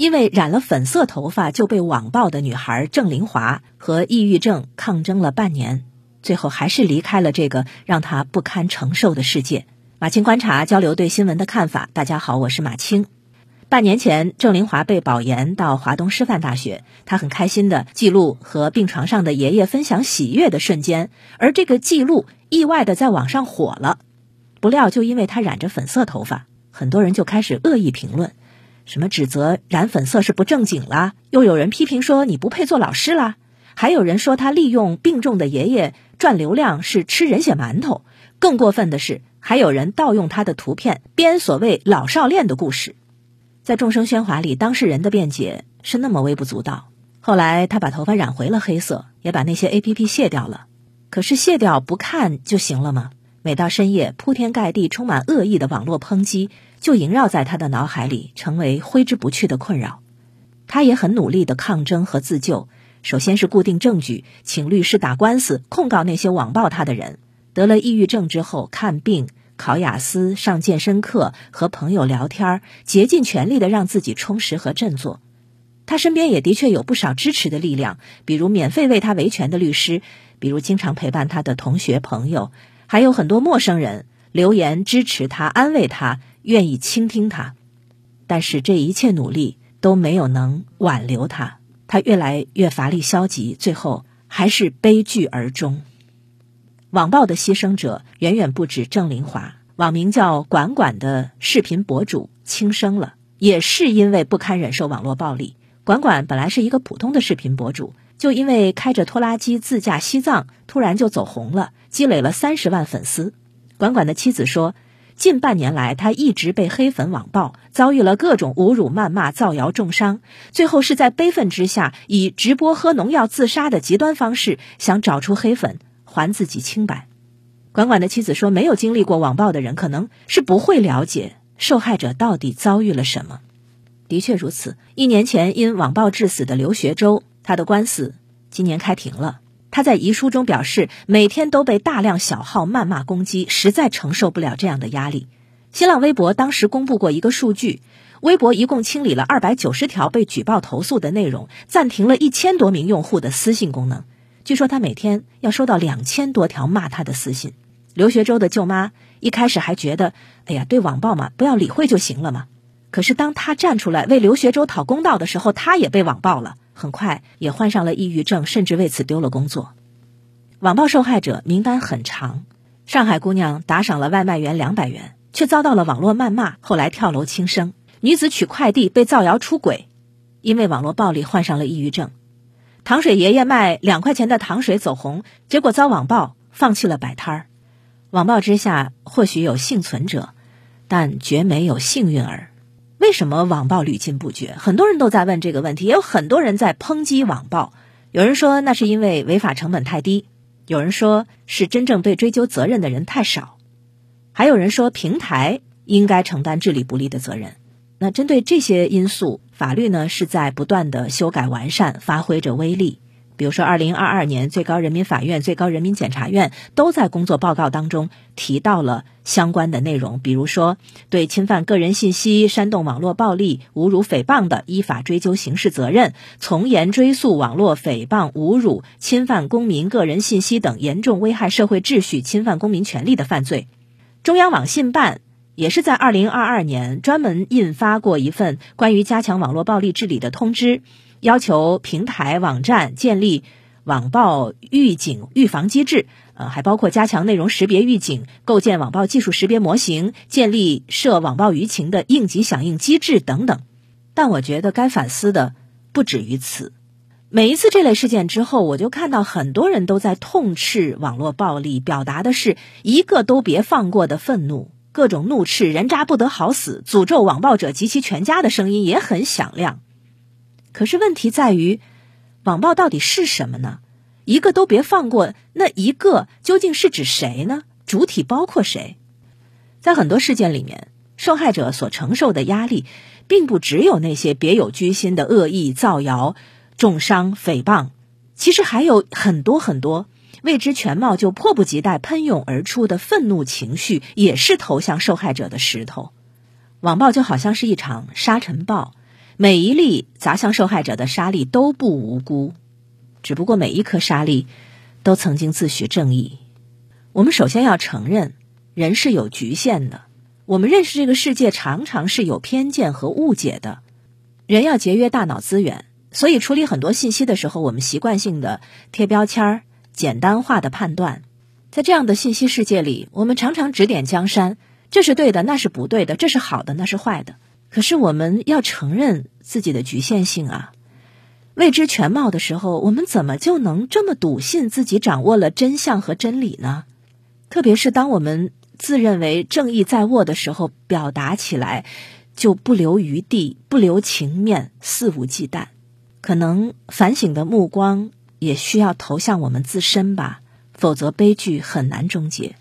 因为染了粉色头发就被网暴的女孩郑玲华和抑郁症抗争了半年，最后还是离开了这个让她不堪承受的世界。马青观察交流对新闻的看法。大家好，我是马青。半年前，郑玲华被保研到华东师范大学，她很开心的记录和病床上的爷爷分享喜悦的瞬间，而这个记录意外的在网上火了。不料，就因为她染着粉色头发，很多人就开始恶意评论。什么指责染粉色是不正经啦？又有人批评说你不配做老师啦？还有人说他利用病重的爷爷赚流量是吃人血馒头。更过分的是，还有人盗用他的图片编所谓老少恋的故事。在众生喧哗里，当事人的辩解是那么微不足道。后来他把头发染回了黑色，也把那些 A P P 卸掉了。可是卸掉不看就行了吗？每到深夜，铺天盖地、充满恶意的网络抨击。就萦绕在他的脑海里，成为挥之不去的困扰。他也很努力的抗争和自救。首先是固定证据，请律师打官司控告那些网暴他的人。得了抑郁症之后，看病、考雅思、上健身课、和朋友聊天，竭尽全力的让自己充实和振作。他身边也的确有不少支持的力量，比如免费为他维权的律师，比如经常陪伴他的同学朋友，还有很多陌生人留言支持他、安慰他。愿意倾听他，但是这一切努力都没有能挽留他，他越来越乏力消极，最后还是悲剧而终。网暴的牺牲者远远不止郑林华，网名叫“管管”的视频博主轻生了，也是因为不堪忍受网络暴力。管管本来是一个普通的视频博主，就因为开着拖拉机自驾西藏，突然就走红了，积累了三十万粉丝。管管的妻子说。近半年来，他一直被黑粉网暴，遭遇了各种侮辱、谩骂、造谣、重伤，最后是在悲愤之下，以直播喝农药自杀的极端方式，想找出黑粉，还自己清白。管管的妻子说：“没有经历过网暴的人，可能是不会了解受害者到底遭遇了什么。”的确如此，一年前因网暴致死的刘学周，他的官司今年开庭了。他在遗书中表示，每天都被大量小号谩骂攻击，实在承受不了这样的压力。新浪微博当时公布过一个数据，微博一共清理了二百九十条被举报投诉的内容，暂停了一千多名用户的私信功能。据说他每天要收到两千多条骂他的私信。刘学周的舅妈一开始还觉得，哎呀，对网暴嘛，不要理会就行了嘛。可是当他站出来为刘学周讨公道的时候，他也被网暴了。很快也患上了抑郁症，甚至为此丢了工作。网暴受害者名单很长，上海姑娘打赏了外卖员两百元，却遭到了网络谩骂，后来跳楼轻生。女子取快递被造谣出轨，因为网络暴力患上了抑郁症。糖水爷爷卖两块钱的糖水走红，结果遭网暴，放弃了摆摊儿。网暴之下或许有幸存者，但绝没有幸运儿。为什么网暴屡禁不绝？很多人都在问这个问题，也有很多人在抨击网暴。有人说那是因为违法成本太低，有人说是真正被追究责任的人太少，还有人说平台应该承担治理不力的责任。那针对这些因素，法律呢是在不断的修改完善，发挥着威力。比如说，二零二二年，最高人民法院、最高人民检察院都在工作报告当中提到了相关的内容。比如说，对侵犯个人信息、煽动网络暴力、侮辱、诽谤的，依法追究刑事责任，从严追诉网络诽谤、侮辱、侵犯公民个人信息等严重危害社会秩序、侵犯公民权利的犯罪。中央网信办也是在二零二二年专门印发过一份关于加强网络暴力治理的通知。要求平台网站建立网暴预警预防机制，呃，还包括加强内容识别预警、构建网暴技术识别模型、建立涉网暴舆情的应急响应机制等等。但我觉得该反思的不止于此。每一次这类事件之后，我就看到很多人都在痛斥网络暴力，表达的是一个都别放过的愤怒，各种怒斥“人渣不得好死”、诅咒网暴者及其全家的声音也很响亮。可是问题在于，网暴到底是什么呢？一个都别放过，那一个究竟是指谁呢？主体包括谁？在很多事件里面，受害者所承受的压力，并不只有那些别有居心的恶意造谣、重伤、诽谤，其实还有很多很多未知全貌就迫不及待喷涌而出的愤怒情绪，也是投向受害者的石头。网暴就好像是一场沙尘暴。每一粒砸向受害者的沙粒都不无辜，只不过每一颗沙粒都曾经自诩正义。我们首先要承认，人是有局限的。我们认识这个世界常常是有偏见和误解的。人要节约大脑资源，所以处理很多信息的时候，我们习惯性的贴标签儿、简单化的判断。在这样的信息世界里，我们常常指点江山，这是对的，那是不对的，这是好的，那是坏的。可是我们要承认自己的局限性啊！未知全貌的时候，我们怎么就能这么笃信自己掌握了真相和真理呢？特别是当我们自认为正义在握的时候，表达起来就不留余地、不留情面、肆无忌惮。可能反省的目光也需要投向我们自身吧，否则悲剧很难终结。